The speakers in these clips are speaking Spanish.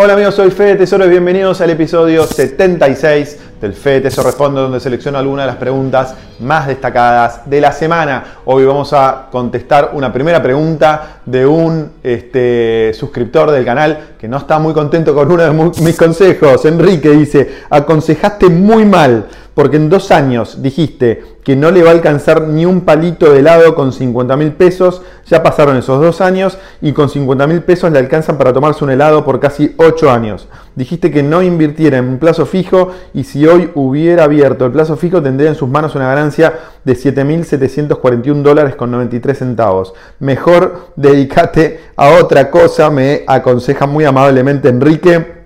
Hola amigos, soy Fede Tesoro y bienvenidos al episodio 76 del Fede Tesoro Responde, donde selecciono algunas de las preguntas más destacadas de la semana. Hoy vamos a contestar una primera pregunta de un este, suscriptor del canal que no está muy contento con uno de mis consejos. Enrique dice, aconsejaste muy mal porque en dos años dijiste que no le va a alcanzar ni un palito de helado con 50 mil pesos, ya pasaron esos dos años y con 50 mil pesos le alcanzan para tomarse un helado por casi ocho años. Dijiste que no invirtiera en un plazo fijo y si hoy hubiera abierto el plazo fijo tendría en sus manos una ganancia de 7.741 dólares con 93 centavos. Mejor dedícate a otra cosa, me aconseja muy amablemente Enrique.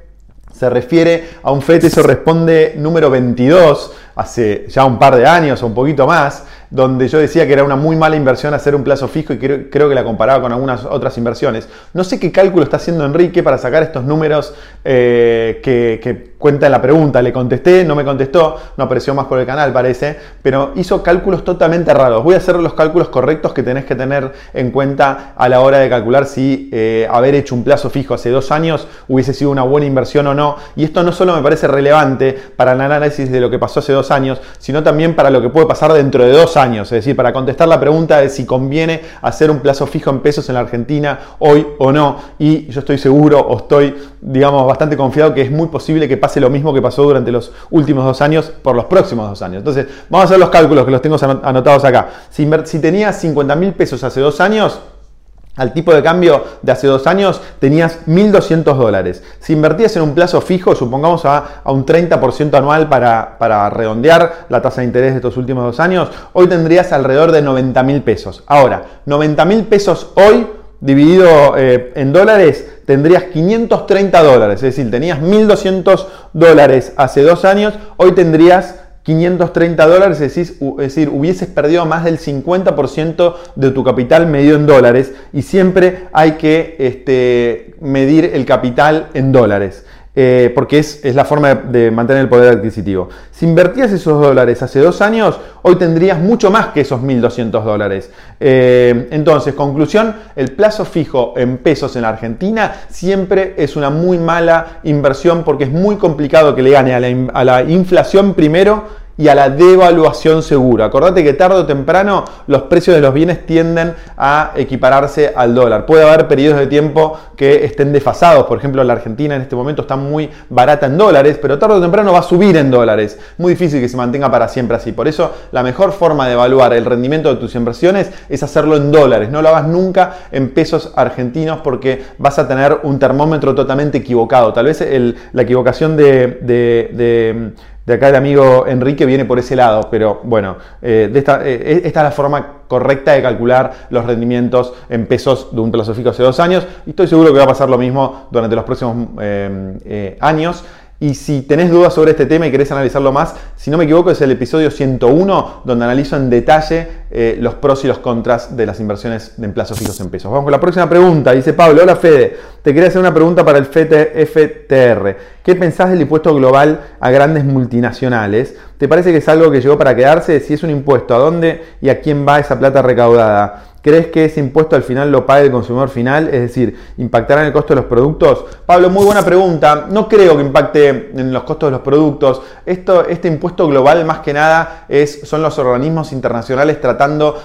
Se refiere a un FET, eso responde número 22 hace ya un par de años o un poquito más, donde yo decía que era una muy mala inversión hacer un plazo fijo y creo, que la comparaba con algunas otras inversiones. No sé qué cálculo está haciendo Enrique para sacar estos números eh, que, cuenta en la pregunta. Le contesté, no me contestó, no apareció más por el canal parece, pero hizo cálculos totalmente raros. Voy a hacer los cálculos correctos que tenés que tener en cuenta a la hora de calcular si eh, haber hecho un plazo fijo hace dos años hubiese sido una buena inversión o no. Y esto no solo me parece relevante para el análisis de lo que pasó hace dos años, sino también para lo que puede pasar dentro de dos años es decir, para contestar la pregunta de si conviene hacer un plazo fijo en pesos en la Argentina hoy o no. Y yo estoy seguro o estoy, digamos, bastante confiado que es muy posible que pase lo mismo que pasó durante los últimos dos años por los próximos dos años. Entonces, vamos a hacer los cálculos que los tengo anotados acá. Si, si tenías 50 mil pesos hace dos años, al tipo de cambio de hace dos años tenías 1.200 dólares. Si invertías en un plazo fijo, supongamos a, un 30% anual para, para, redondear la tasa de interés de estos últimos dos años, hoy tendrías alrededor de 90.000 pesos. Ahora, 90.000 pesos hoy dividido eh, en dólares tendrías 530 dólares. Es decir, tenías 1.200 dólares hace dos años, hoy tendrías 530 dólares, es decir, hubieses perdido más del 50% de tu capital medido en dólares y siempre hay que este, medir el capital en dólares. Eh, porque es, la forma de, mantener el poder adquisitivo. Si invertías esos dólares hace dos años, hoy tendrías mucho más que esos 1.200 dólares. Eh, entonces, conclusión, el plazo fijo en pesos en la Argentina siempre es una muy mala inversión porque es muy complicado que le gane a la inflación primero y a la devaluación segura. Acordate que tarde o temprano los precios de los bienes tienden a equipararse al dólar. Puede haber periodos de tiempo que estén desfasados. Por ejemplo, la Argentina en este momento está muy barata en dólares, pero tarde o temprano va a subir en dólares. Muy difícil que se mantenga para siempre así. Por eso, la mejor forma de evaluar el rendimiento de tus inversiones es hacerlo en dólares. No lo hagas nunca en pesos argentinos porque vas a tener un termómetro totalmente equivocado. Tal vez la equivocación de acá el amigo Enrique viene por ese lado, pero bueno, eh, de esta, eh, esta, es la forma correcta de calcular los rendimientos en pesos de un plazo fijo hace dos años y estoy seguro que va a pasar lo mismo durante los próximos eh, años. Y si tenés dudas sobre este tema y querés analizarlo más, si no me equivoco es el episodio 101 donde analizo en detalle eh, los pros y los contras de las inversiones en plazos fijos en pesos. Vamos con la próxima pregunta. Dice Pablo, hola Fede, te quería hacer una pregunta para el FTR. ¿Qué pensás del impuesto global a grandes multinacionales? ¿Te parece que es algo que llegó para quedarse? Si es un impuesto, ¿a dónde y a quién va esa plata recaudada? ¿Crees que ese impuesto al final lo pague el consumidor final? Es decir, ¿impactará en el costo de los productos? Pablo, muy buena pregunta. No creo que impacte en los costos de los productos. Esto, este impuesto global más que nada es, son los organismos internacionales tratando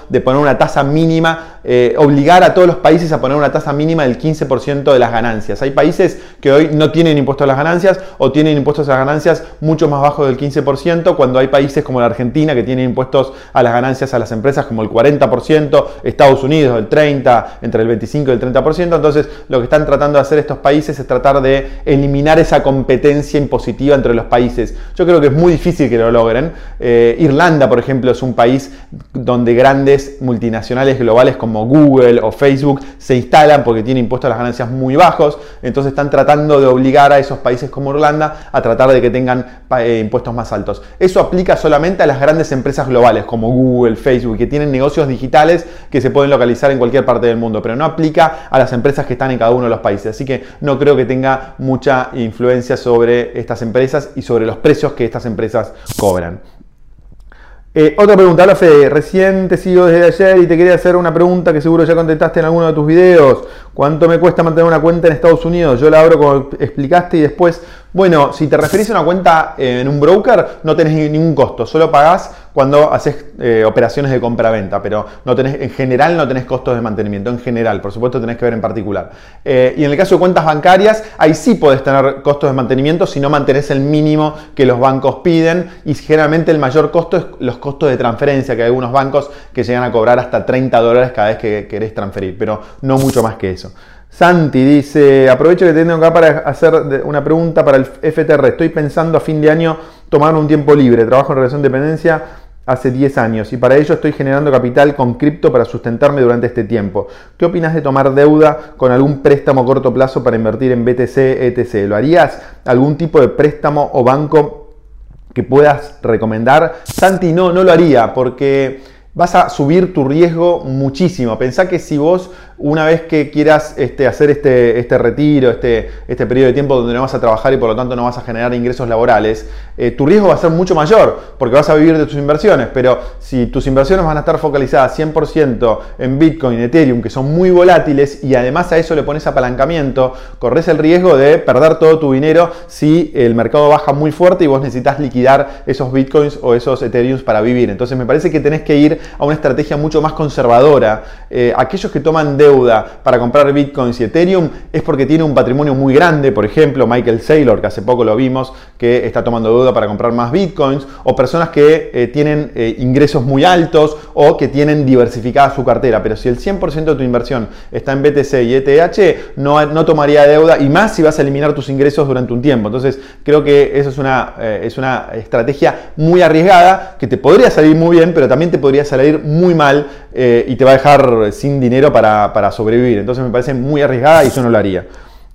de poner una tasa mínima, eh, obligar a todos los países a poner una tasa mínima del 15% de las ganancias. Hay países que hoy no tienen impuesto a las ganancias o tienen impuestos a las ganancias mucho más bajos del 15%, cuando hay países como la Argentina que tienen impuestos a las ganancias a las empresas como el 40%, está Estados Unidos el 30, entre el 25 y el 30%. Entonces, lo que están tratando de hacer estos países es tratar de eliminar esa competencia impositiva entre los países. Yo creo que es muy difícil que lo logren. Eh, Irlanda, por ejemplo, es un país donde grandes multinacionales globales como Google o Facebook se instalan porque tienen impuestos a las ganancias muy bajos. Entonces, están tratando de obligar a esos países como Irlanda a tratar de que tengan eh, impuestos más altos. Eso aplica solamente a las grandes empresas globales como Google, Facebook, que tienen negocios digitales que se pueden localizar en cualquier parte del mundo, pero no aplica a las empresas que están en cada uno de los países. Así que no creo que tenga mucha influencia sobre estas empresas y sobre los precios que estas empresas cobran. Eh, otra pregunta, Fede, recién te sigo desde ayer y te quería hacer una pregunta que seguro ya contestaste en alguno de tus videos. ¿Cuánto me cuesta mantener una cuenta en Estados Unidos? Yo la abro como explicaste y después, bueno, si te referís a una cuenta en un broker, no tenés ningún costo, solo pagás cuando haces eh, operaciones de compra-venta, pero en general no tenés costos de mantenimiento, en general, por supuesto tenés que ver en particular. Eh, y en el caso de cuentas bancarias, ahí sí podés tener costos de mantenimiento si no mantenés el mínimo que los bancos piden y generalmente el mayor costo es los costos de transferencia, que hay algunos bancos que llegan a cobrar hasta 30 dólares cada vez que querés transferir, pero no mucho más que eso. Santi dice, aprovecho que tengo acá para hacer una pregunta para el FTR. Estoy pensando a fin de año tomar un tiempo libre. Trabajo en relación de dependencia hace 10 años y para ello estoy generando capital con cripto para sustentarme durante este tiempo. ¿Qué opinas de tomar deuda con algún préstamo a corto plazo para invertir en BTC, ETC? ¿Lo harías? ¿Algún tipo de préstamo o banco que puedas recomendar? Santi, no, no lo haría porque vas a subir tu riesgo muchísimo. Pensá que si vos una vez que quieras este, hacer este, este retiro, este, este periodo de tiempo donde no vas a trabajar y por lo tanto no vas a generar ingresos laborales, eh, tu riesgo va a ser mucho mayor porque vas a vivir de tus inversiones. Pero si tus inversiones van a estar focalizadas 100% en Bitcoin, Ethereum, que son muy volátiles y además a eso le pones apalancamiento, corres el riesgo de perder todo tu dinero si el mercado baja muy fuerte y vos necesitas liquidar esos Bitcoins o esos Ethereums para vivir. Entonces me parece que tenés que ir a una estrategia mucho más conservadora. Eh, aquellos que toman de deuda para comprar bitcoins y Ethereum es porque tiene un patrimonio muy grande, por ejemplo, Michael Saylor, que hace poco lo vimos, que está tomando deuda para comprar más bitcoins, o personas que eh, tienen eh, ingresos muy altos o que tienen diversificada su cartera. Pero si el 100% de tu inversión está en BTC y ETH, no, no tomaría deuda y más si vas a eliminar tus ingresos durante un tiempo. Entonces, creo que eso es una, eh, es una estrategia muy arriesgada que te podría salir muy bien, pero también te podría salir muy mal y te va a dejar sin dinero para para sobrevivir. Entonces me parece muy arriesgada y yo no lo haría.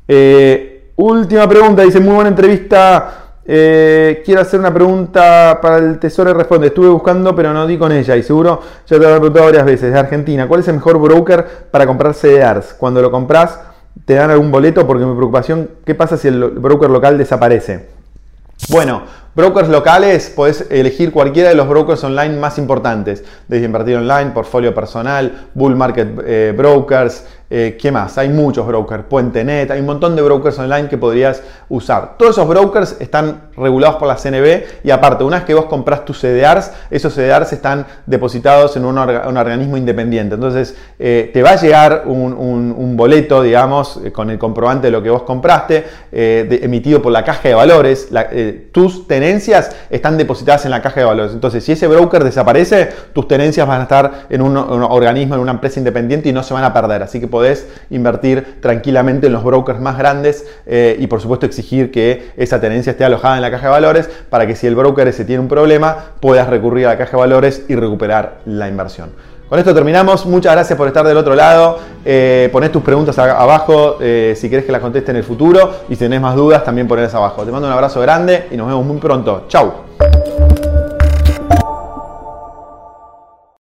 Eh, última pregunta, dice, muy buena entrevista. Eh, quiero hacer una pregunta para el Tesoro y responde. Estuve buscando, pero no di con ella. Y seguro ya te lo he preguntado varias veces. De Argentina, ¿cuál es el mejor broker para comprar CDRs? Cuando lo compras, ¿te dan algún boleto? Porque mi preocupación, ¿qué pasa si el broker local desaparece? Bueno, brokers locales, puedes elegir cualquiera de los brokers online más importantes, desde invertir online, portfolio personal, bull market eh, brokers, eh, ¿Qué más? Hay muchos brokers, PuenteNet, hay un montón de brokers online que podrías usar. Todos esos brokers están regulados por la CNB y aparte, una vez que vos compras tus CDRs, esos CDRs están depositados en un, organismo independiente. Entonces, eh, te va a llegar un, boleto, digamos, eh, con el comprobante de lo que vos compraste, emitido por la caja de valores. tus tenencias están depositadas en la caja de valores. Entonces, si ese broker desaparece, tus tenencias van a estar en un, organismo, en una empresa independiente y no se van a perder. Así que podés invertir tranquilamente en los brokers más grandes eh, y por supuesto exigir que esa tenencia esté alojada en la caja de valores para que si el broker ese tiene un problema puedas recurrir a la caja de valores y recuperar la inversión. Con esto terminamos. Muchas gracias por estar del otro lado. Eh, ponés tus preguntas abajo eh, si querés que las conteste en el futuro. Y si tenés más dudas, también ponés abajo. Te mando un abrazo grande y nos vemos muy pronto. Chau.